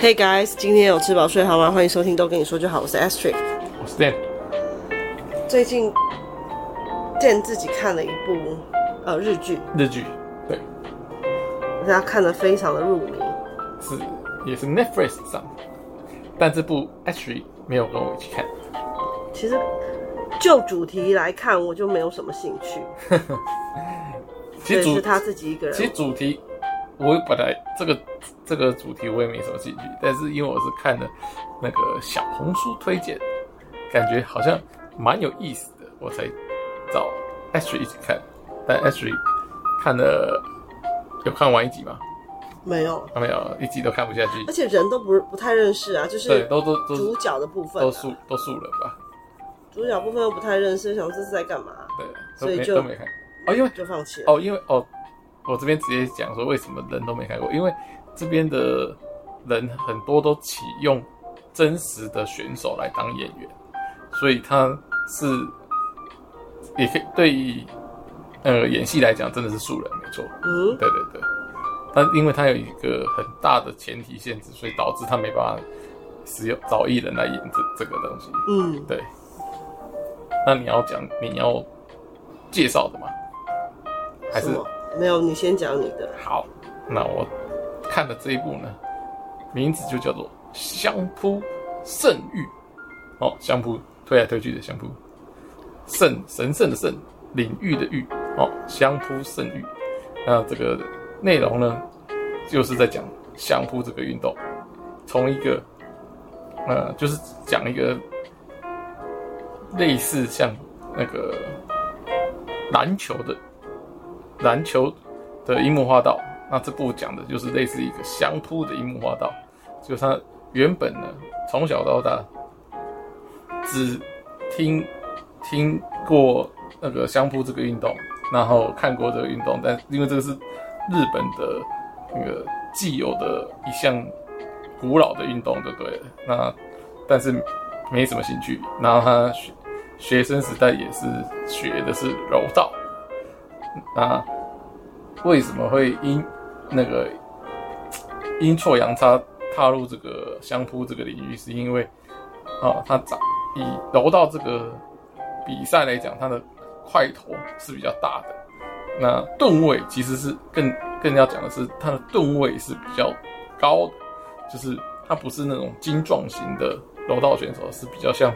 Hey guys，今天有吃饱睡好吗？欢迎收听都跟你说就好，我是 Astrid，我是 Dan。最近 Dan 自己看了一部呃日剧，日剧，对，大家看的非常的入迷，是也是 Netflix 上，但这部 Astrid 没有跟我一起看。其实就主题来看，我就没有什么兴趣。其实是他自己一个人。其实主题，我本来这个这个主题我也没什么兴趣，但是因为我是看了那个小红书推荐，感觉好像蛮有意思的，我才找 Ashley 一起看。但 Ashley 看了有看完一集吗？没有，没有，一集都看不下去。而且人都不不太认识啊，就是对，都都都主角的部分、啊、都素都素人吧。主角部分又不太认识，想这是在干嘛？对，所以就都没看。哦，因为就放弃了。哦，因为哦，我这边直接讲说为什么人都没看过，因为这边的人很多都启用真实的选手来当演员，所以他是也可以对于呃演戏来讲真的是素人没错。嗯，对对对。但因为他有一个很大的前提限制，所以导致他没办法使用找艺人来演这这个东西。嗯，对。那你要讲你要介绍的吗？还是没有？你先讲你的。好，那我看的这一部呢，名字就叫做《相扑圣域》哦，相扑推来推去的相扑，圣神圣的圣，领域的域哦，相扑圣域。那这个内容呢，就是在讲相扑这个运动，从一个呃，就是讲一个。类似像那个篮球的篮球的樱木花道，那这部讲的就是类似一个相扑的樱木花道，就他原本呢从小到大只听听过那个相扑这个运动，然后看过这个运动，但因为这个是日本的那个既有的一项古老的运动，就对了。那但是没什么兴趣，然后他学。学生时代也是学的是柔道，那为什么会因那个阴错阳差踏入这个相扑这个领域？是因为啊，他长以柔道这个比赛来讲，他的块头是比较大的，那吨位其实是更更要讲的是，他的吨位是比较高的，就是他不是那种精壮型的柔道选手，是比较像。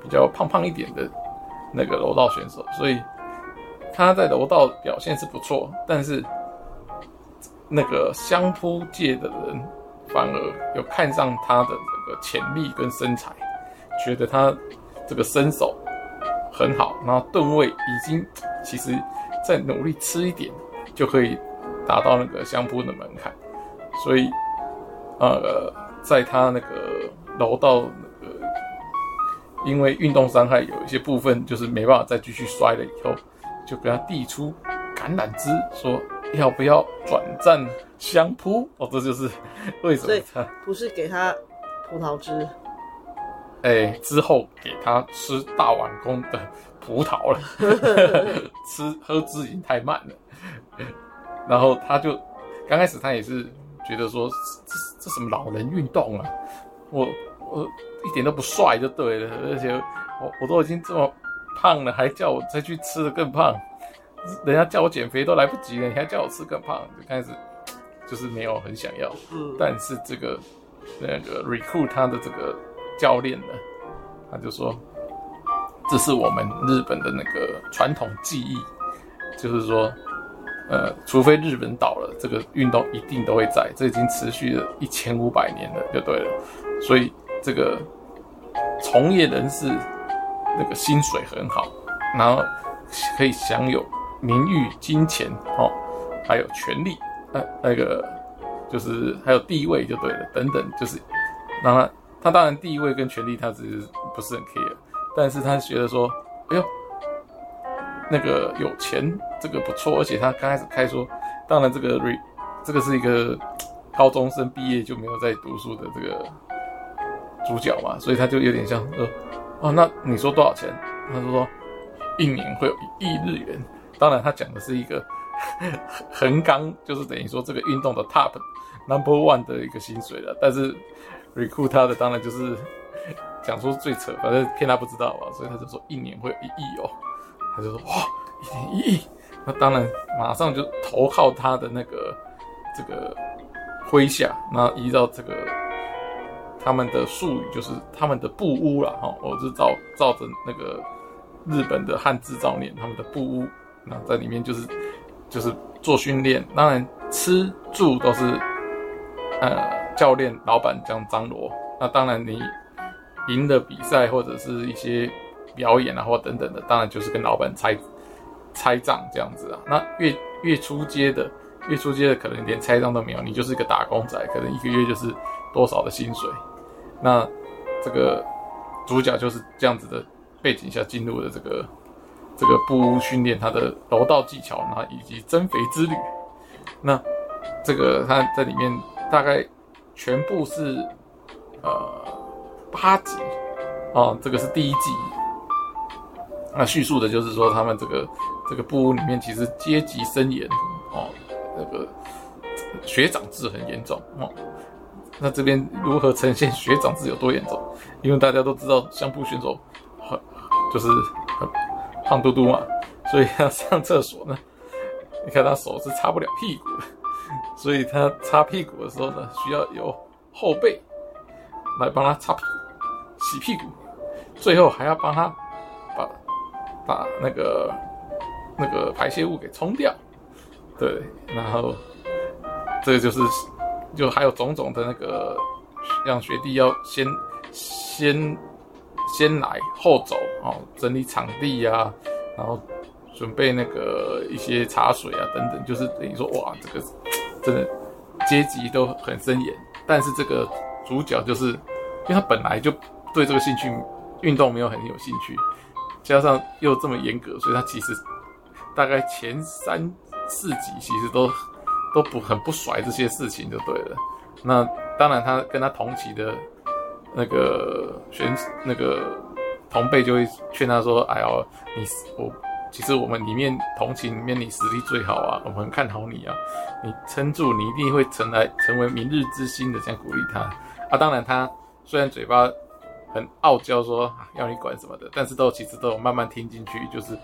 比较胖胖一点的那个柔道选手，所以他在柔道表现是不错，但是那个相扑界的人反而有看上他的这个潜力跟身材，觉得他这个身手很好，然后吨位已经其实再努力吃一点就可以达到那个相扑的门槛，所以呃，在他那个柔道那个。因为运动伤害有一些部分就是没办法再继续摔了，以后就给他递出橄榄枝，说要不要转战相扑？哦，这就是 为什么他不是给他葡萄汁，哎、欸，之后给他吃大碗公的葡萄了，吃喝汁已经太慢了，然后他就刚开始他也是觉得说这这什么老人运动啊，我。我一点都不帅就对了，而且我我都已经这么胖了，还叫我再去吃的更胖，人家叫我减肥都来不及了，你还叫我吃更胖，就开始就是没有很想要。嗯，但是这个那个 recruit 他的这个教练呢，他就说这是我们日本的那个传统技艺，就是说呃，除非日本倒了，这个运动一定都会在，这已经持续了一千五百年了，就对了，所以。这个从业人士那个薪水很好，然后可以享有名誉、金钱哦，还有权利，呃，那个就是还有地位就对了，等等，就是让他他当然地位跟权利他只是不是很 care，但是他觉得说，哎呦，那个有钱这个不错，而且他刚开始开说，当然这个瑞这个是一个高中生毕业就没有在读书的这个。主角嘛，所以他就有点像说，哦，那你说多少钱？他就说一年会有一亿日元。当然，他讲的是一个 横纲，就是等于说这个运动的 top number one 的一个薪水了。但是 recruit 他的当然就是讲说最扯，反正骗他不知道吧，所以他就说一年会有一亿哦，他就说哇，一年一亿，那当然马上就投靠他的那个这个麾下，那依照这个他们的术语就是他们的部屋了哈，我是照照着那个。日本的汉字造念，他们的部屋，那在里面就是就是做训练，当然吃住都是呃教练老板这样张罗。那当然你赢的比赛或者是一些表演啊或等等的，当然就是跟老板拆拆账这样子啊。那越越出街的，越出街的可能连拆账都没有，你就是一个打工仔，可能一个月就是多少的薪水。那这个主角就是这样子的。背景下进入的这个这个布屋训练他的柔道技巧，然后以及增肥之旅。那这个他在里面大概全部是呃八集哦，这个是第一季。那叙述的就是说他们这个这个部屋里面其实阶级森严哦，那个学长制很严重哦。那这边如何呈现学长制有多严重？因为大家都知道相扑选手很。就是胖嘟嘟嘛，所以他上厕所呢，你看他手是擦不了屁股的，所以他擦屁股的时候呢，需要有后背来帮他擦屁股、洗屁股，最后还要帮他把把那个那个排泄物给冲掉，对，然后这个就是就还有种种的那个让学弟要先先。先来后走哦，整理场地呀、然后准备那个一些茶水啊等等，就是等于说哇，这个真的阶级都很森严。但是这个主角就是，因为他本来就对这个兴趣运动没有很有兴趣，加上又这么严格，所以他其实大概前三四集其实都都不很不甩这些事情就对了。那当然他跟他同期的。那个选那个同辈就会劝他说：“哎呦，你我其实我们里面同情里面你实力最好啊，我们很看好你啊，你撑住，你一定会成来成为明日之星的。”这样鼓励他啊。当然，他虽然嘴巴很傲娇说，说要你管什么的，但是都其实都有慢慢听进去，就是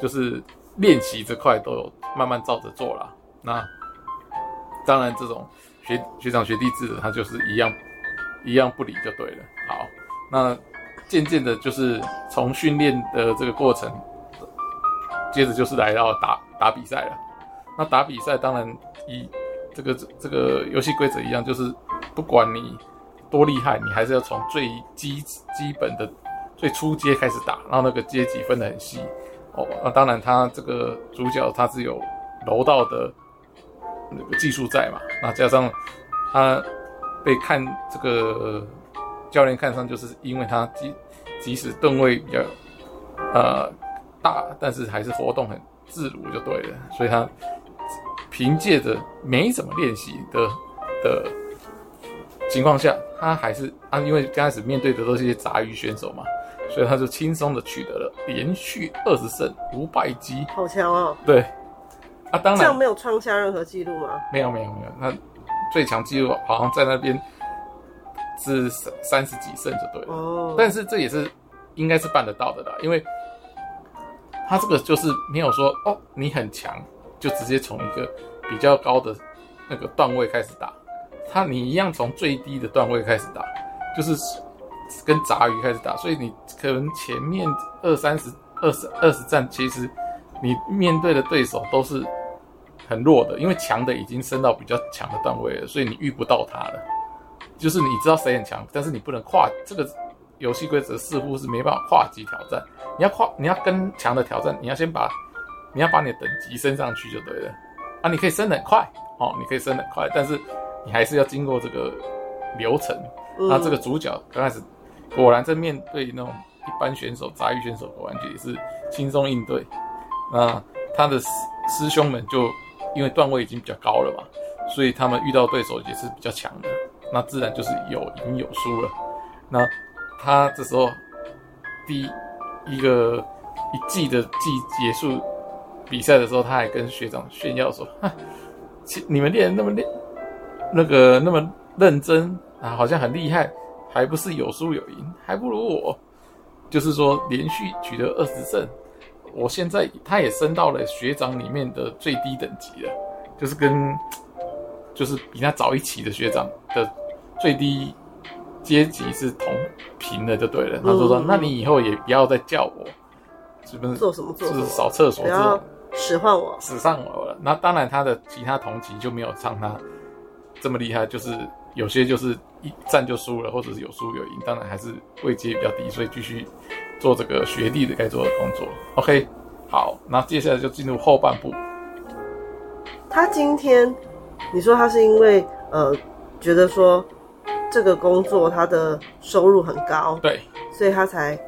就是练习这块都有慢慢照着做了。那当然，这种学学长学弟制的，他就是一样。一样不理就对了。好，那渐渐的，就是从训练的这个过程，接着就是来到打打比赛了。那打比赛当然以这个这个游戏规则一样，就是不管你多厉害，你还是要从最基基本的最初阶开始打，然后那个阶级分得很细。哦，那当然他这个主角他是有柔道的那个技术在嘛，那加上他。被看这个教练看上，就是因为他即即使吨位比较呃大，但是还是活动很自如就对了。所以他凭借着没怎么练习的的情况下，他还是啊，因为刚开始面对的都是一些杂鱼选手嘛，所以他就轻松的取得了连续二十胜五百击，好强哦！对啊，当然这样没有创下任何记录吗？没有没有没有，他。最强记录好像在那边是三三十几胜就对了，oh. 但是这也是应该是办得到的啦，因为他这个就是没有说哦，你很强就直接从一个比较高的那个段位开始打，他你一样从最低的段位开始打，就是跟杂鱼开始打，所以你可能前面二三十、二十二十战，其实你面对的对手都是。很弱的，因为强的已经升到比较强的段位了，所以你遇不到他了。就是你知道谁很强，但是你不能跨这个游戏规则，似乎是没办法跨级挑战。你要跨，你要跟强的挑战，你要先把你要把你的等级升上去就对了。啊，你可以升得很快哦，你可以升得很快，但是你还是要经过这个流程。那这个主角刚开始果然在面对那种一般选手、杂鱼选手，果然也是轻松应对。那他的师师兄们就。因为段位已经比较高了嘛，所以他们遇到对手也是比较强的，那自然就是有赢有输了。那他这时候第一个一季的季结束比赛的时候，他还跟学长炫耀说：“哈，你们练那么练，那个那么认真啊，好像很厉害，还不是有输有赢，还不如我。”就是说连续取得二十胜，我现在他也升到了学长里面的最低等级了，就是跟就是比他早一期的学长的最低阶级是同平的就对了。他说说，那你以后也不要再叫我。是不是做什么做？就是扫厕所，不要使唤我，使上我了。那当然，他的其他同级就没有像他这么厉害，就是有些就是一战就输了，或者是有输有赢。当然还是位阶比较低，所以继续做这个学弟的该做的工作。OK，好，那接下来就进入后半部。他今天你说他是因为呃觉得说这个工作他的收入很高，对，所以他才。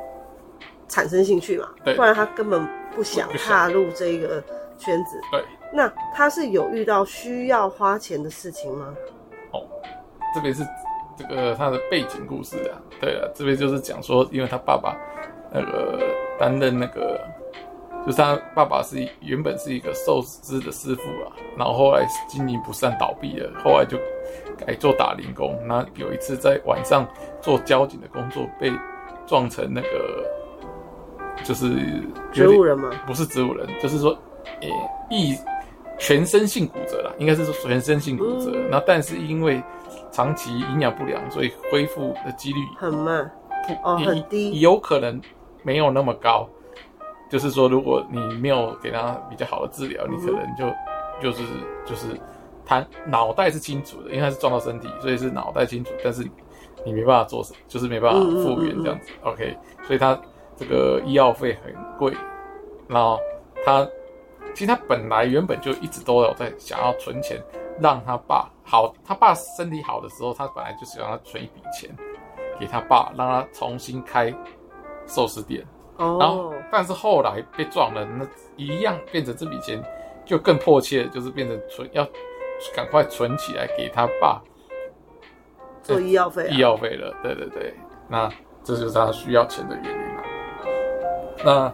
产生兴趣嘛？对，不然他根本不想踏入这个圈子。对，那他是有遇到需要花钱的事情吗？哦，这边是这个他的背景故事啊。对了，这边就是讲说，因为他爸爸那个担任那个，就是他爸爸是原本是一个寿司的师傅啊，然后后来经营不善倒闭了，后来就改做打零工。那有一次在晚上做交警的工作，被撞成那个。就是植物人吗？不是植物人，就是说，呃，一全身性骨折了，应该是说全身性骨折。那、嗯、但是因为长期营养不良，所以恢复的几率很慢，哦，很低，有可能没有那么高。就是说，如果你没有给他比较好的治疗，你可能就、嗯、就是就是他脑袋是清楚的，因为他是撞到身体，所以是脑袋清楚，但是你没办法做什么，就是没办法复原这样子。OK，所以他。这个医药费很贵，然后他其实他本来原本就一直都有在想要存钱，让他爸好。他爸身体好的时候，他本来就想要存一笔钱给他爸，让他重新开寿司店。哦。然后，但是后来被撞了，那一样变成这笔钱就更迫切，就是变成存要赶快存起来给他爸做医药费、啊。医药费了，对对对，那这就是他需要钱的原因。那，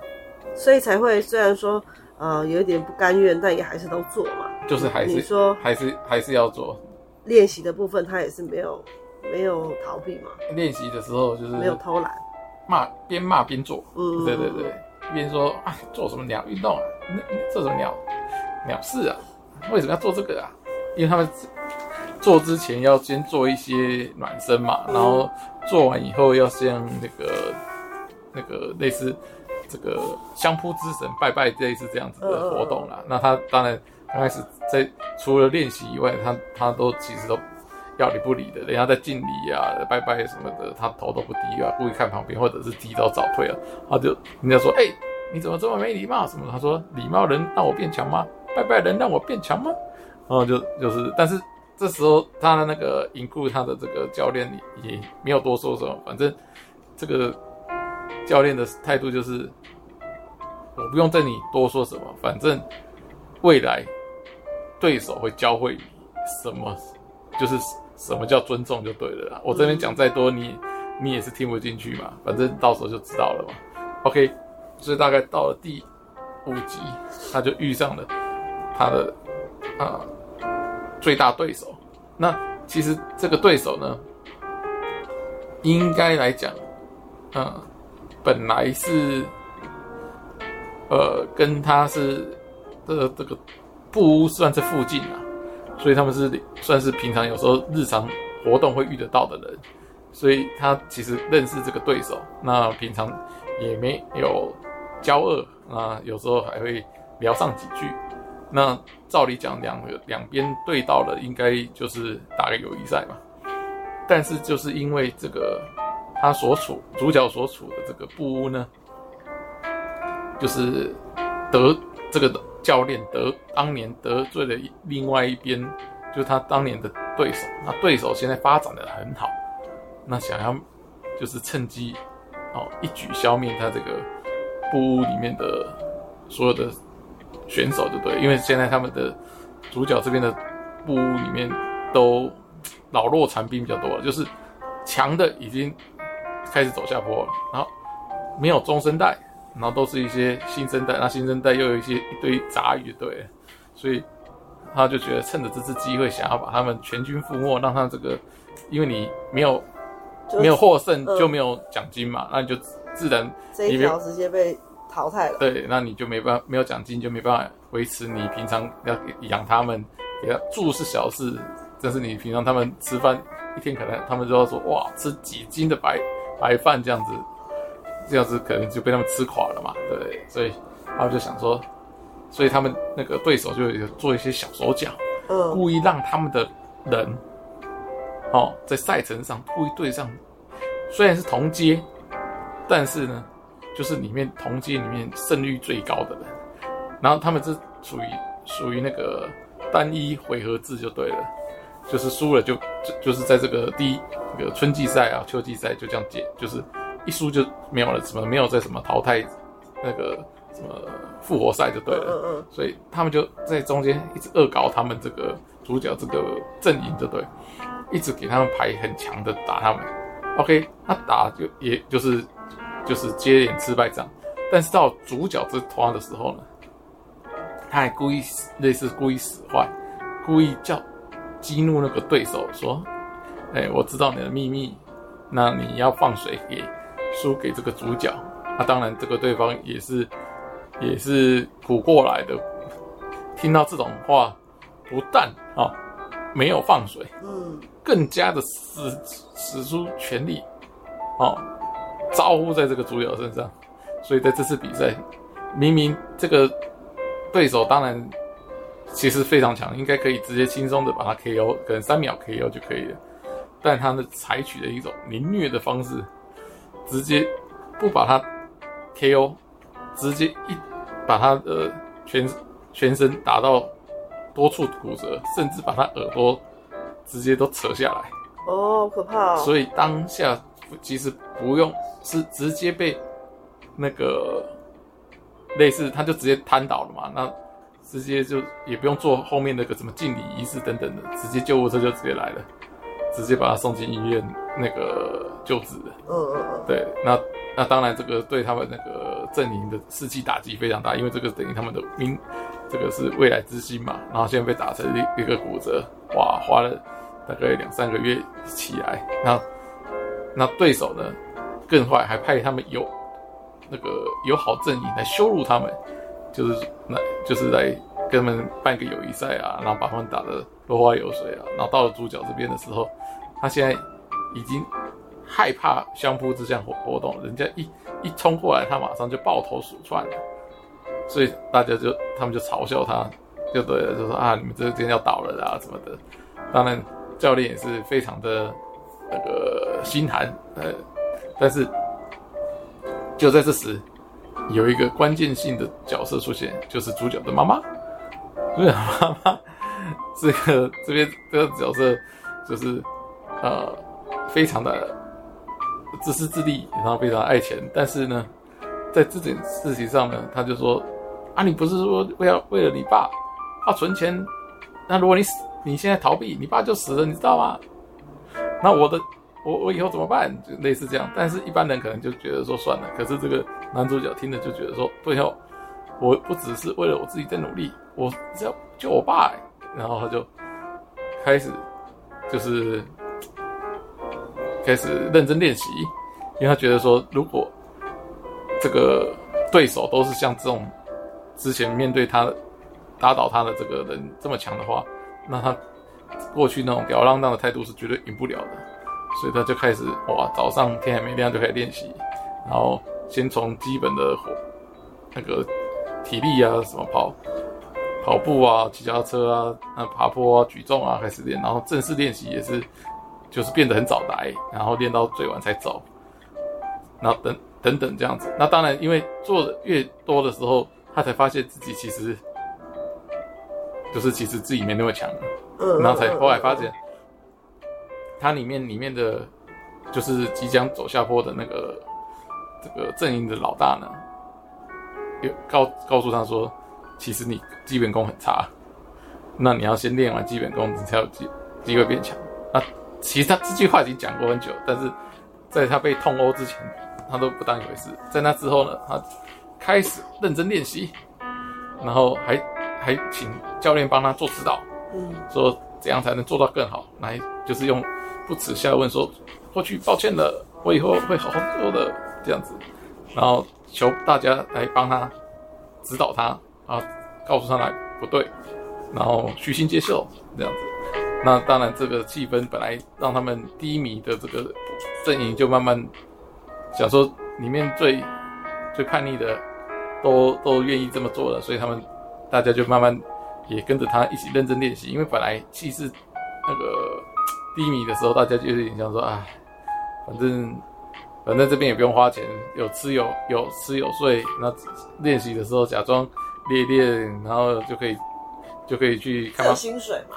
所以才会虽然说，呃，有一点不甘愿，但也还是都做嘛。就是还是你说还是还是要做练习的部分，他也是没有没有逃避嘛。练习的时候就是没有偷懒，骂边骂边做。嗯，对对对，边说啊，做什么鸟运动啊？那做什么鸟鸟事啊？为什么要做这个啊？因为他们做之前要先做一些暖身嘛，然后做完以后要先那个。那个类似这个相扑之神拜拜类似这样子的活动啦。那他当然刚开始在除了练习以外，他他都其实都要理不理的。人家在敬礼啊、拜拜什么的，他头都不低啊，故意看旁边或者是提早早退啊。他就人家说：“哎、你怎么这么没礼貌？”什么？他说：“礼貌能让我变强吗？拜拜能让我变强吗？”然后就就是，但是这时候他的那个 include 他的这个教练也没有多说什么，反正这个。教练的态度就是，我不用对你多说什么，反正未来对手会教会你什么，就是什么叫尊重就对了啦。我这边讲再多，你你也是听不进去嘛，反正到时候就知道了嘛。OK，所以大概到了第五集，他就遇上了他的啊最大对手。那其实这个对手呢，应该来讲，嗯。本来是，呃，跟他是这个这个布屋算是附近啊，所以他们是算是平常有时候日常活动会遇得到的人，所以他其实认识这个对手，那平常也没有交恶啊，有时候还会聊上几句。那照理讲，两个两边对到了，应该就是打个友谊赛嘛。但是就是因为这个。他所处主角所处的这个布屋呢，就是得这个教练得当年得罪了另外一边，就是他当年的对手。那对手现在发展的很好，那想要就是趁机哦一举消灭他这个布屋里面的所有的选手，对不对？因为现在他们的主角这边的布屋里面都老弱残兵比较多了，就是强的已经。开始走下坡了，然后没有中生代，然后都是一些新生代，那新生代又有一些一堆杂鱼，对，所以他就觉得趁着这次机会，想要把他们全军覆没，让他这个，因为你没有没有获胜就没有奖金嘛，那你就自然这一条直接被淘汰了。对，那你就没办法没有奖金，就没办法维持你平常要养他们，给他住是小事，但是你平常他们吃饭一天可能他们就要说哇吃几斤的白白饭这样子。这样子可能就被他们吃垮了嘛，对不对？所以他们就想说，所以他们那个对手就有做一些小手脚，嗯，故意让他们的人，哦，在赛程上故意对上，虽然是同阶，但是呢，就是里面同阶里面胜率最高的人，然后他们是属于属于那个单一回合制就对了，就是输了就就就是在这个第一那个春季赛啊、秋季赛就这样解，就是。一输就没有了，什么没有在什么淘汰那个什么复活赛就对了，嗯嗯，所以他们就在中间一直恶搞他们这个主角这个阵营就对，一直给他们排很强的打他们，OK，他打就也就是就是接连失败仗，但是到主角这团的时候呢，他还故意类似故意使坏，故意叫激怒那个对手说，哎，我知道你的秘密，那你要放水给。输给这个主角，那、啊、当然这个对方也是也是苦过来的，听到这种话，不但啊没有放水，嗯，更加的使使出全力，哦，招呼在这个主角身上，所以在这次比赛，明明这个对手当然其实非常强，应该可以直接轻松的把他 KO，可能三秒 KO 就可以了，但他呢采取了一种凌虐的方式。直接不把他 KO，直接一把他的全全身打到多处骨折，甚至把他耳朵直接都扯下来。哦，可怕哦！所以当下其实不用，是直接被那个类似，他就直接瘫倒了嘛。那直接就也不用做后面那个什么敬礼仪式等等的，直接救护车就直接来了，直接把他送进医院那个。救治的，嗯嗯嗯，对，那那当然，这个对他们那个阵营的士气打击非常大，因为这个等于他们的兵，这个是未来之星嘛，然后现在被打成一一个骨折，哇，花了大概两三个月起来，那那对手呢更坏，还派他们友那个友好阵营来羞辱他们，就是那就是来跟他们办个友谊赛啊，然后把他们打得落花流水啊，然后到了主角这边的时候，他现在已经。害怕相扑这项活活动，人家一一冲过来，他马上就抱头鼠窜了，所以大家就他们就嘲笑他，就对了，就说啊，你们这边要倒了啦什么的。当然，教练也是非常的那个心寒，呃，但是就在这时，有一个关键性的角色出现，就是主角的妈妈。主角妈妈 这个这边这个角色就是呃非常的。自私自利，然后非常爱钱，但是呢，在这件事情上呢，他就说：“啊，你不是说为了为了你爸要存钱？那如果你死，你现在逃避，你爸就死了，你知道吗？那我的，我我以后怎么办？就类似这样。但是一般人可能就觉得说算了。可是这个男主角听了就觉得说，最后我不只是为了我自己在努力，我是要救我爸。然后他就开始就是。”开始认真练习，因为他觉得说，如果这个对手都是像这种之前面对他打倒他的这个人这么强的话，那他过去那种吊儿郎当的态度是绝对赢不了的。所以他就开始哇，早上天还没亮就开始练习，然后先从基本的火那个体力啊，什么跑跑步啊、骑脚踏车啊、那爬坡啊、举重啊开始练，然后正式练习也是。就是变得很早来，然后练到最晚才走，然后等等等这样子。那当然，因为做的越多的时候，他才发现自己其实就是其实自己没那么强，然后才后来发现，他里面里面的，就是即将走下坡的那个这个阵营的老大呢，又告告诉他说，其实你基本功很差，那你要先练完基本功，你才有机机会变强。那其实他这句话已经讲过很久，但是在他被痛殴之前，他都不当一回事。在那之后呢，他开始认真练习，然后还还请教练帮他做指导，嗯，说怎样才能做到更好，来就是用不耻下问说，过去抱歉了，我以后会好好做的这样子，然后求大家来帮他指导他啊，告诉他来不对，然后虚心接受这样子。那当然，这个气氛本来让他们低迷的这个阵营就慢慢想说，里面最最叛逆的都都愿意这么做了，所以他们大家就慢慢也跟着他一起认真练习。因为本来气势那个低迷的时候，大家就有点想说啊，反正反正这边也不用花钱，有吃有有吃有睡，那练习的时候假装练练，然后就可以就可以去看到薪水嘛。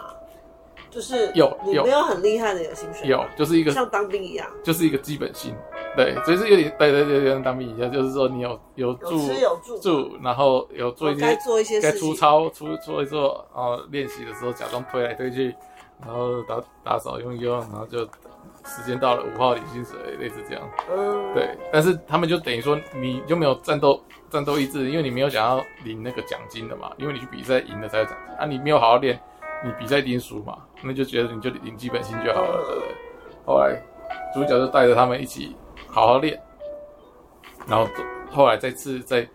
就是有有。没有很厉害的有薪水，有就是一个像当兵一样，就是一个基本薪，对，所以是有点对对对，像当兵一样，就是说你有有住有吃有住，住，然后有做一些该做一些该出操出做一做，然后练习的时候假装推来推去，然后打打扫用一用，然后就时间到了五号领薪水，类似这样，嗯，对，但是他们就等于说你就没有战斗战斗意志，因为你没有想要领那个奖金的嘛，因为你去比赛赢了才有奖金啊，你没有好好练。你比赛一定输嘛，那就觉得你就领基本薪就好了，对不对？后来主角就带着他们一起好好练，然后后来再次在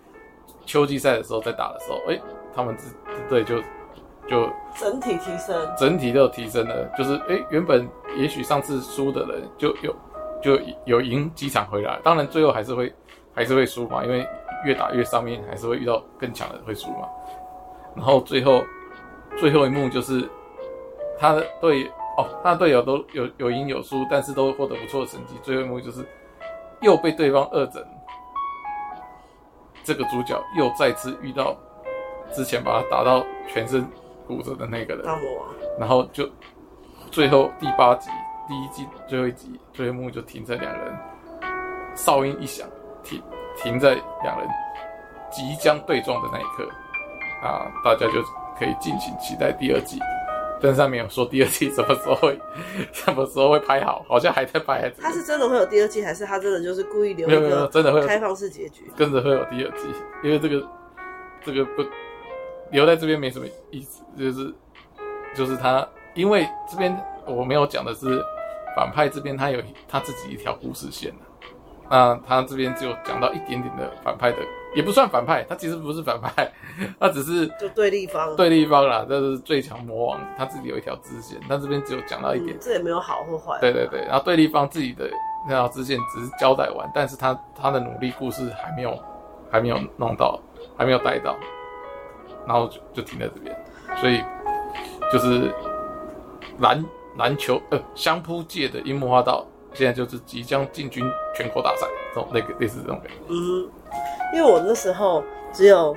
秋季赛的时候再打的时候，哎，他们这队就就整体提升，整体都有提升了。就是哎，原本也许上次输的人就有就有赢几场回来，当然最后还是会还是会输嘛，因为越打越上面还是会遇到更强的人会输嘛，然后最后。最后一幕就是他的队哦，他的队友都有有赢有输，但是都获得不错的成绩。最后一幕就是又被对方二整，这个主角又再次遇到之前把他打到全身骨折的那个人，然后就最后第八集第一季最后一集最后一幕就停在两人哨音一响，停停在两人即将对撞的那一刻啊，大家就。可以尽情期待第二季，但上面有说第二季什么时候会，什么时候会拍好，好像还在拍。他是真的会有第二季，还是他真的就是故意留一个真的会开放式结局？跟着会有第二季，因为这个这个不留在这边没什么意思，就是就是他，因为这边我没有讲的是反派这边他有他自己一条故事线，那他这边只有讲到一点点的反派的。也不算反派，他其实不是反派，他只是就对立方，对立方啦，这是最强魔王，他自己有一条支线，但这边只有讲到一点，嗯，这也没有好或坏。对对对，然后对立方自己的那条支线只是交代完，但是他他的努力故事还没有还没有弄到，还没有带到，然后就就停在这边，所以就是篮篮球呃相扑界的樱木花道现在就是即将进军全国大赛，这种那个类似这种感觉，嗯。因为我那时候只有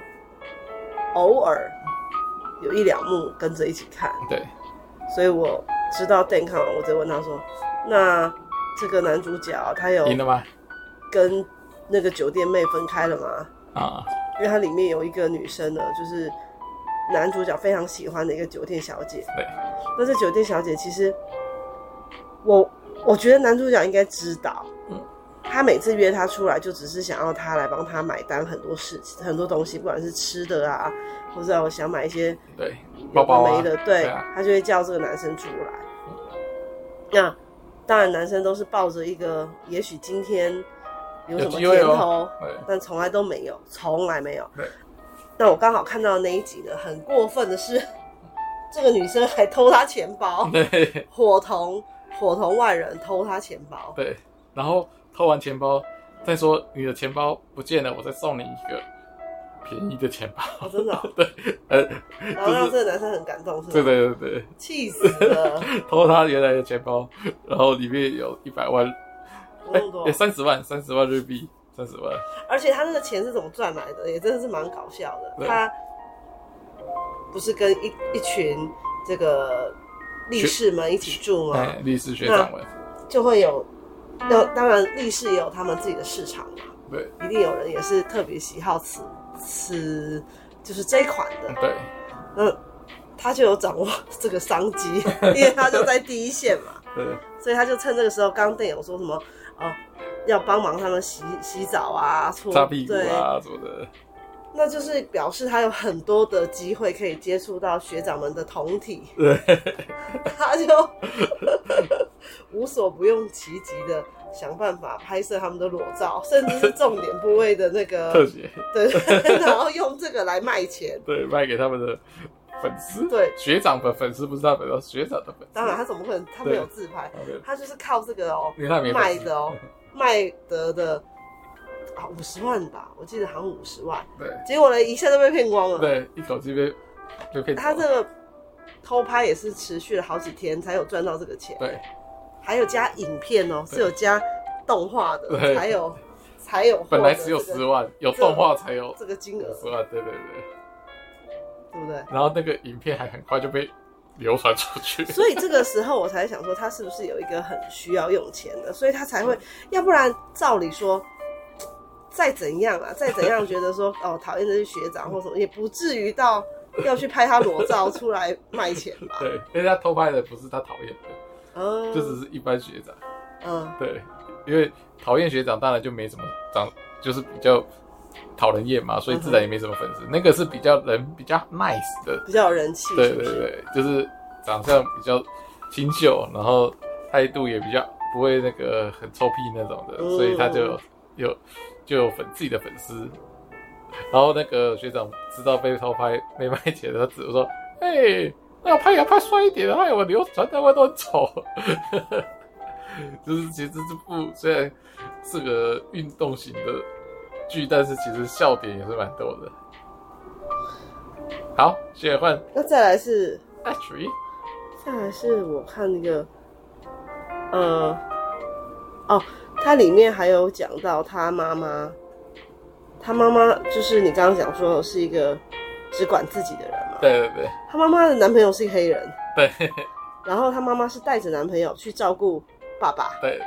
偶尔有一两幕跟着一起看，对，所以我知道 Dan 看完，我就问他说：“那这个男主角他有赢了吗？跟那个酒店妹分开了吗？”啊，因为它里面有一个女生呢，就是男主角非常喜欢的一个酒店小姐。对，那这酒店小姐其实我我觉得男主角应该知道。他每次约她出来，就只是想要她来帮他买单很多事情，很多东西，不管是吃的啊，或者我想买一些对包包没的，对，他就会叫这个男生出来。那当然，男生都是抱着一个，也许今天有什么甜头，但从来都没有，从来没有。对。那我刚好看到那一集呢，很过分的是，这个女生还偷他钱包，对，伙同伙同外人偷他钱包，对，然后。偷完钱包，再说你的钱包不见了，我再送你一个便宜的钱包。哦、真的、哦？对，呃，然后让这个男生很感动，是吧？对对对对，气死了！偷他原来的钱包，然后里面有一百万，哎、欸，三十万，三十万日币，三十万。而且他那个钱是怎么赚来的？也真的是蛮搞笑的。他不是跟一一群这个力士们一起住吗？力士学长们就会有。那当然，力士也有他们自己的市场嘛。对，一定有人也是特别喜好此此，就是这一款的。对，那，他就有掌握这个商机，因为他就在第一线嘛。对，所以他就趁这个时候，刚刚电影说什么哦，要帮忙他们洗洗澡啊，搓屁股啊什么的。那就是表示他有很多的机会可以接触到学长们的同体，对，他就 无所不用其极的想办法拍摄他们的裸照，甚至是重点部位的那个特写，对，然后用这个来卖钱，对，卖给他们的粉丝，对，学长的粉丝不是他粉丝，学长的粉丝，当然他怎么可能他没有自拍，他就是靠这个哦、喔，卖的哦、喔，卖得的。啊，五十万吧，我记得好像五十万。对，结果呢，一下就被骗光了。对，一口气被被骗。他这个偷拍也是持续了好几天才有赚到这个钱。对，还有加影片哦、喔，是有加动画的，才有才有、这个。本来只有十万，有动画才有这个金额。十万，对对对，对不对？然后那个影片还很快就被流传出去。所以这个时候我才想说，他是不是有一个很需要用钱的，所以他才会，要不然照理说。再怎样啊，再怎样觉得说 哦讨厌这些学长或什么，也不至于到要去拍他裸照出来卖钱吧？对，因为他偷拍的不是他讨厌的，嗯，就只是一般学长。嗯，对，因为讨厌学长当然就没什么长，就是比较讨人厌嘛，所以自然也没什么粉丝。嗯、那个是比较人比较 nice 的，比较有人气。对对对，就是长相比较清秀，然后态度也比较不会那个很臭屁那种的，嗯、所以他就有。就有粉自己的粉丝，然后那个学长知道被偷拍没卖钱，他只是说：“哎、欸，那要拍也要拍帅一点的，哎，我流传在外都很丑。”就是其实这部虽然是个运动型的剧，但是其实笑点也是蛮多的。好，现在换。那再来是 Ashley，再来是我看那个，呃，哦。它里面还有讲到他妈妈，他妈妈就是你刚刚讲说是一个只管自己的人嘛？对对对。他妈妈的男朋友是黑人。对。然后他妈妈是带着男朋友去照顾爸爸。对。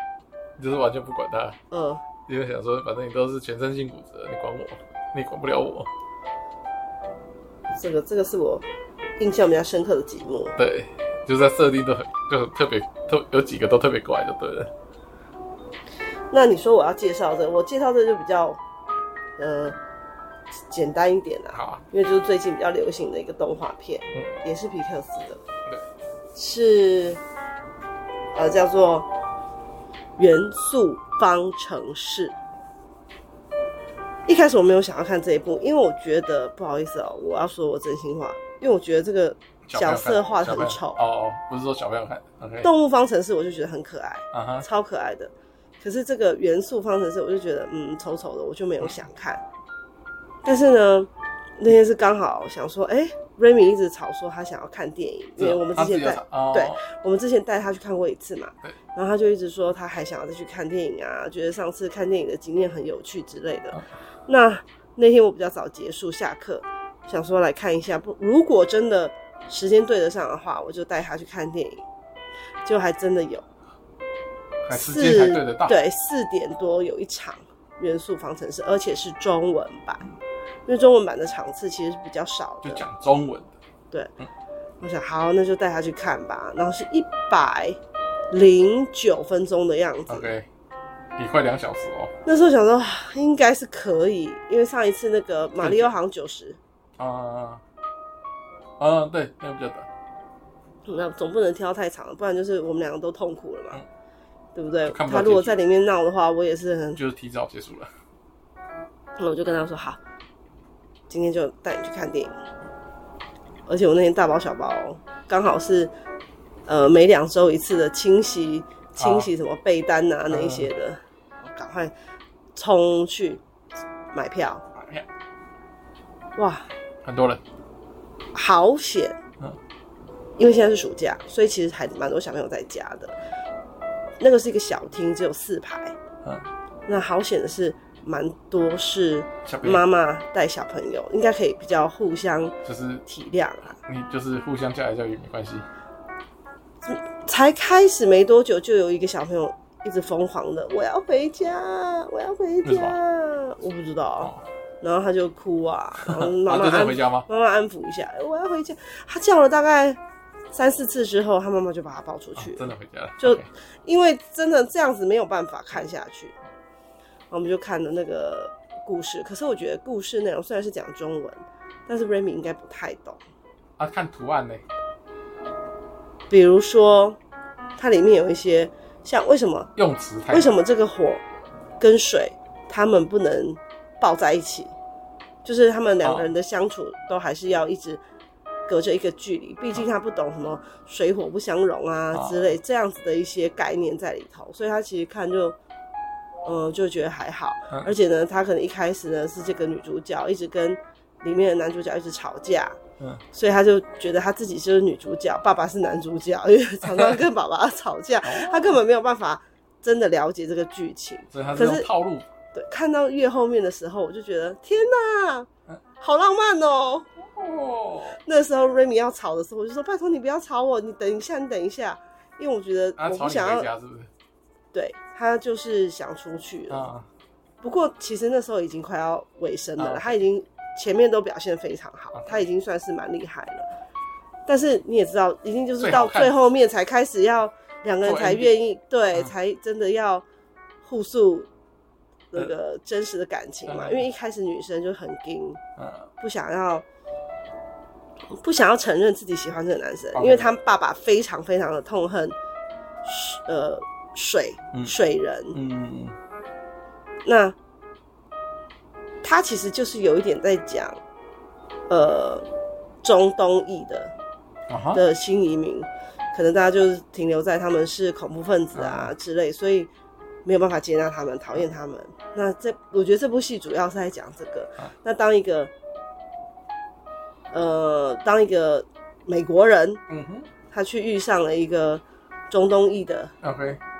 就是完全不管他。嗯。因为想说，反正你都是全身性骨折，你管我，你管不了我。这个这个是我印象比较深刻的几幕。对，就是在设定都很就很特别，特有几个都特别怪的，对了。那你说我要介绍这个，我介绍这个就比较，呃，简单一点啦。好啊。因为就是最近比较流行的一个动画片，嗯，也是皮克斯的，对，是，呃，叫做《元素方程式》。一开始我没有想要看这一部，因为我觉得不好意思哦、喔，我要说我真心话，因为我觉得这个角色画的很丑。哦，不是说小朋友看。Okay. 动物方程式我就觉得很可爱，uh-huh. 超可爱的。可是这个元素方程式，我就觉得嗯丑丑的，我就没有想看。但是呢，那天是刚好想说，哎、欸，瑞米一直吵说他想要看电影，因为我们之前带，对，我们之前带他去看过一次嘛，然后他就一直说他还想要再去看电影啊，觉得上次看电影的经验很有趣之类的。那那天我比较早结束下课，想说来看一下，不，如果真的时间对得上的话，我就带他去看电影，就还真的有。四对四点多有一场元素方程式，而且是中文版，因为中文版的场次其实是比较少的，就讲中文的。对，嗯、我想好，那就带他去看吧。然后是一百零九分钟的样子，OK，也快两小时哦。那时候想说应该是可以，因为上一次那个马里奥好像九十。啊啊，对，那个比较短。那总不能挑太长了，不然就是我们两个都痛苦了嘛。嗯对不对？他如果在里面闹的话，我也是很就是提早结束了。那我就跟他说好，今天就带你去看电影。而且我那天大包小包，刚好是呃每两周一次的清洗清洗什么被单啊那一些的，赶、嗯、快冲去买票。买票。哇，很多人，好险。嗯，因为现在是暑假，所以其实还蛮多小朋友在家的。那个是一个小厅，只有四排。嗯，那好险的是，蛮多是妈妈带小朋友，应该可以比较互相就是体谅啊。你就是互相教来教去没关系。才开始没多久，就有一个小朋友一直疯狂的，我要回家，我要回家。我不知道。哦。然后他就哭啊，然后妈妈妈妈安抚一下，我要回家。他叫了大概。三四次之后，他妈妈就把他抱出去，真的回家了。就因为真的这样子没有办法看下去，我们就看了那个故事。可是我觉得故事内容虽然是讲中文，但是 Remy 应该不太懂。啊，看图案呢？比如说，它里面有一些像为什么用词太，为什么这个火跟水他们不能抱在一起？就是他们两个人的相处都还是要一直隔着一个距离，毕竟他不懂什么水火不相容啊之类这样子的一些概念在里头，所以他其实看就，嗯，就觉得还好。而且呢，他可能一开始呢是这个女主角一直跟里面的男主角一直吵架。嗯，所以他就觉得他自己就是女主角，爸爸是男主角，因 为常常跟爸爸吵架，他根本没有办法真的了解这个剧情。所以他是套路。对，看到越后面的时候，我就觉得天哪，好浪漫哦！哦，那时候 Remy 要吵的时候，我就说拜托你不要吵我，你等一下，你等一下，因为我觉得我不想要。家是不是？对，他就是想出去了。啊。不过其实那时候已经快要尾声了，他已经。前面都表现非常好.他已经算是蛮厉害了。但是你也知道，一定就是到最后面才开始要两个人才愿意对，才真的要互诉那个真实的感情嘛。因为一开始女生就很硬，不想要不想要承认自己喜欢这个男生，因为他爸爸非常非常的痛恨呃水水人，嗯，那。他其实就是有一点在讲，呃，中东裔的、uh. 的新移民，可能大家就是停留在他们是恐怖分子啊之类，uh. 所以没有办法接纳他们，讨厌他们。Uh. 那这我觉得这部戏主要是在讲这个。Uh. 那当一个，呃，当一个美国人嗯哼他去遇上了一个中东裔的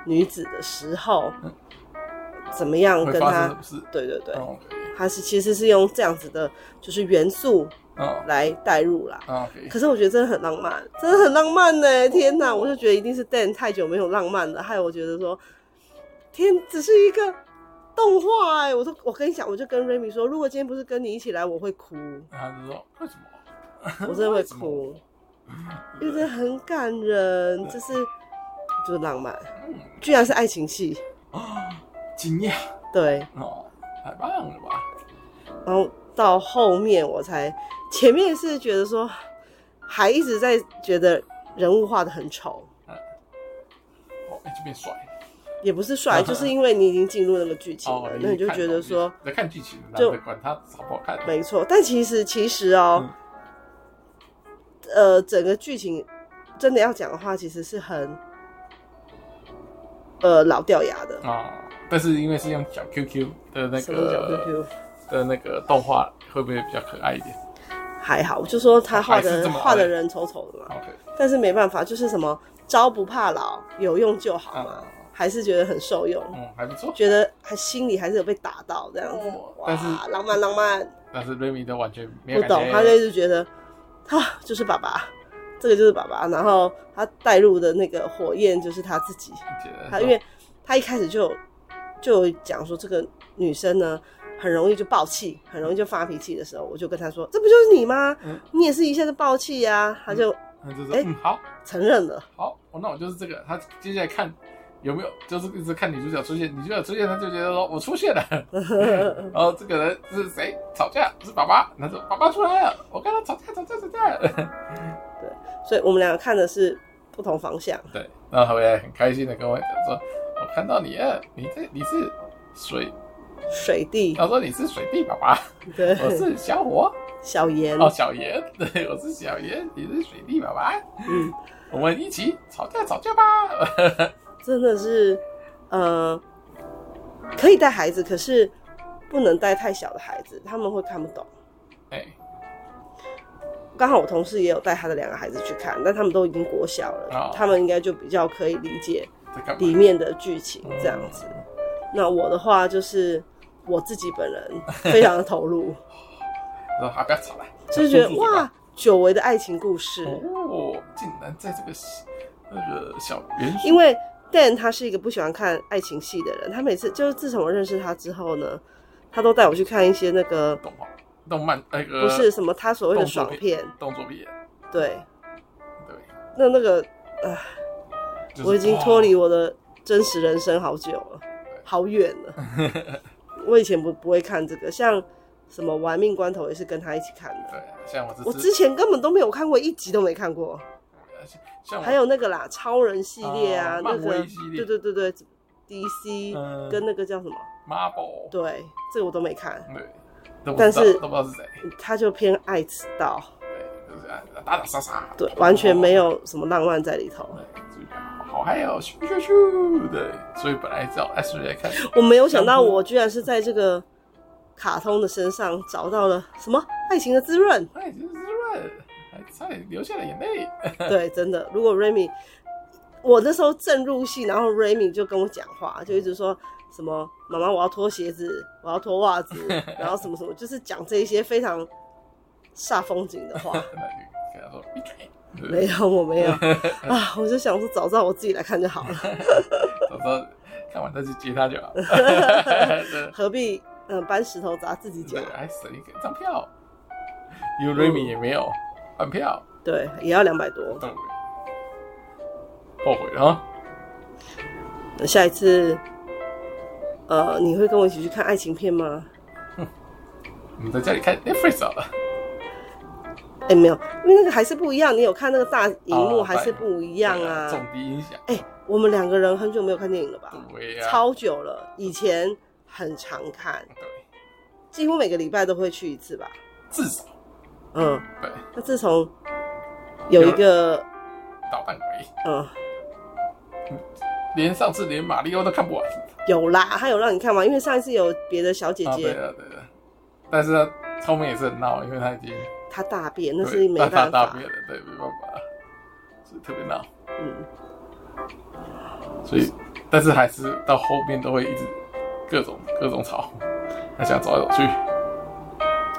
女子的时候，uh. 怎么样跟他？对对对。Uh. 它是其实是用这样子的，就是元素来带入啦。Oh. 可是我觉得真的很浪漫，真的很浪漫呢！天哪，我就觉得一定是 Dan 太久没有浪漫了，害我觉得说，天，只是一个动画哎！我说，我跟你讲，我就跟 Remy 说，如果今天不是跟你一起来，我会哭。他就说为什么？我真的会哭，因为真的很感人，就是就是浪漫，居然是爱情戏啊！惊讶，对哦。太棒了吧！然后到后面我才，前面是觉得说，还一直在觉得人物画的很丑，嗯，哦，就变帅，也不是帅，就是因为你已经进入那个剧情了，那你就觉得说在看剧情，就管他好不好看，没错。但其实其实哦，呃，整个剧情真的要讲的话，其实是很，呃，老掉牙的啊。但是因为是用小 QQ 的那个小 Q Q 的那个动画，会不会比较可爱一点？还好，就说他画的画的人丑丑的嘛。OK，但是没办法，就是什么招不怕老，有用就好嘛，还是觉得很受用。嗯，还不错。觉得还心里还是有被打到这样子。但是浪漫浪漫。但是 Remy 都完全没有不懂，他就一直觉得，他，就是爸爸，这个就是爸爸。然后他带入的那个火焰就是他自己。他因为他一开始就。就讲说这个女生呢，很容易就爆气，很容易就发脾气的时候，我就跟他说：“这不就是你吗？嗯、你也是一下子爆气呀。”他就，他就说：“哎、欸嗯，好，承认了。好，那我就是这个。他接下来看有没有，就是一直看女主角出现，女主角出现，他就觉得说我出现了。然后这个人是谁？吵架是爸爸。他说：“爸爸出来了，我跟他吵架，吵架，吵架。”对，所以我们两个看的是不同方向。对，然后他也很开心的跟我讲说。我看到你了，你这你是水水弟，他说你是水弟爸爸，对，我是小火小严哦，小严，对，我是小严，你是水弟爸爸，嗯，我们一起吵架吵架吧，真的是，呃，可以带孩子，可是不能带太小的孩子，他们会看不懂，哎、欸，刚好我同事也有带他的两个孩子去看，但他们都已经国小了，哦、他们应该就比较可以理解。里面的剧情这样子，嗯、那我的话就是我自己本人非常的投入。不要吵了，就是觉得哇，久违的爱情故事。哦，竟然在这个那个小园，因为 Dan 他是一个不喜欢看爱情戏的人，他每次就是自从我认识他之后呢，他都带我去看一些那个动漫，那个不是什么他所谓的爽片、动作片，对对，那那个呃。我已经脱离我的真实人生好久了，好远了。我以前不不会看这个，像什么《玩命关头》也是跟他一起看的。对，像我我之前根本都没有看过一集都没看过。像还有那个啦，超人系列啊，哦、那个系列对对对对，DC、嗯、跟那个叫什么？Marvel。对，这个我都没看。对，但是都不知道是谁。他就偏爱迟到。对，就是打打杀杀。对，完全没有什么浪漫在里头。好嗨哦，咻咻咻！对，所以本来找 S 来看。我没有想到，我居然是在这个卡通的身上找到了什么爱情的滋润。爱情的滋润，还差点流下了眼泪。对，真的。如果 Remy，我那时候正入戏，然后 Remy 就跟我讲话，就一直说什么“妈妈，我要脱鞋子，我要脱袜子 ”，然后什么什么，就是讲这一些非常煞风景的话。没有，我没有 啊！我就想说，早知道我自己来看就好了。早知道看完再去接他就好了。何必嗯搬石头砸自己脚？还省一张票，因为瑞米也没有换票。对，也要两百多。后悔了啊！那下一次，呃，你会跟我一起去看爱情片吗？我们在家里看 Netflix 好了。哎、欸，没有，因为那个还是不一样。你有看那个大荧幕，还是不一样啊？重低音响。哎、欸，我们两个人很久没有看电影了吧？对啊，超久了。以前很常看，对，几乎每个礼拜都会去一次吧。至少，嗯，对。那自从有一个捣蛋鬼，嗯，连上次连马里奥都看不完。有啦，他有让你看完，因为上一次有别的小姐姐。啊、对的，对的。但是他后面也是很闹，因为他已经。他大便，那是没办法。他大便了，对，没办法，所以特别闹。嗯。所以，但是还是到后面都会一直各种各种吵，他想走来走去，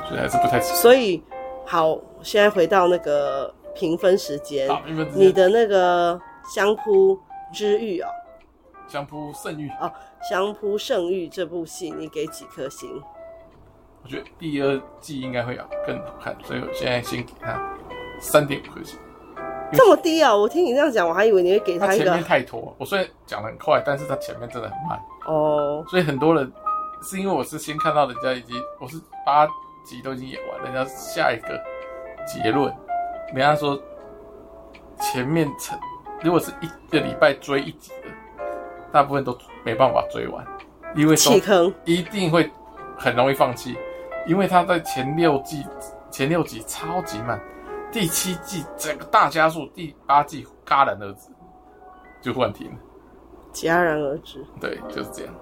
所以还是不太。所以，好，现在回到那个评分时间。你的那个相扑之玉哦，相扑圣域哦，相扑圣域这部戏，你给几颗星？我觉得第二季应该会要更好看，所以我现在先给他三点五颗星。这么低啊！我听你这样讲，我还以为你会给他一个。他前面太拖，我虽然讲的很快，但是他前面真的很慢。哦。所以很多人是因为我是先看到人家已经，我是八集都已经演完，人家下一个结论，人家说前面成，如果是一个礼拜追一集的，大部分都没办法追完，因为弃坑一定会很容易放弃。因为他在前六季前六集超级慢，第七季整个大加速，第八季戛然而止，就忽然停了。戛然而止，对，就是这样。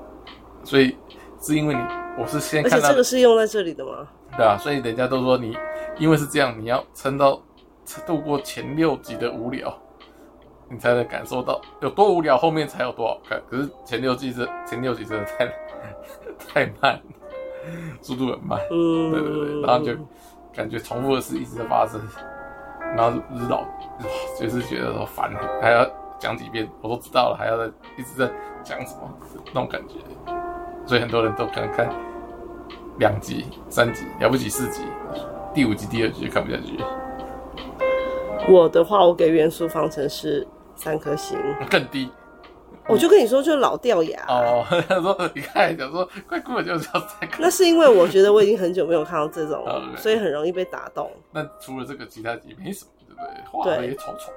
所以是因为你，我是先看到，而且这个是用在这里的吗？对啊，所以人家都说你，因为是这样，你要撑到度过前六集的无聊，你才能感受到有多无聊，后面才有多好看。可是前六季是前六集真的太 太慢。速度很慢，嗯，对对对，然后就感觉重复的事一直在发生，然后日老就是觉得说烦，还要讲几遍，我都知道了，还要再一直在讲什么那种感觉，所以很多人都可能看两集、三集，了不起四集，第五集、第二集就看不下去。我的话，我给元素方程式三颗星，更低。我就跟你说，就老掉牙哦。他说：“你看，讲说快哭了，就是要再看。”那是因为我觉得我已经很久没有看到这种，所以很容易被打动。那除了这个，其他也没什么，对不对？画的也丑丑的。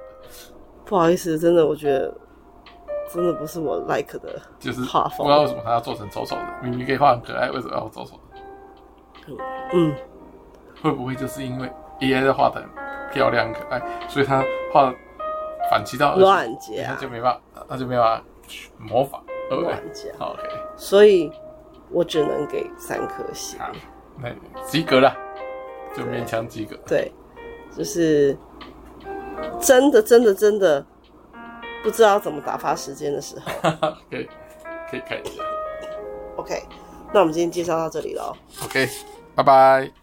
不好意思，真的，我觉得真的不是我 like 的，就是画风。不知道为什么他要做成丑丑的，明明可以画很可爱，为什么要丑丑的？嗯，会不会就是因为 AI 的画的很漂亮、很可爱，所以他画反其道而乱接，他就没办法，那就没办法。模仿乱讲，OK，所以我只能给三颗星，那及格了，就勉强及格。对，就是真的真的真的不知道怎么打发时间的时候，可以可以看一下。OK，那我们今天介绍到这里喽。OK，拜拜。